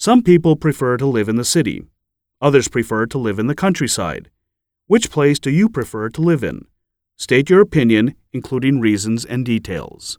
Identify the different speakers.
Speaker 1: Some people prefer to live in the city. Others prefer to live in the countryside. Which place do you prefer to live in? State your opinion, including reasons and details.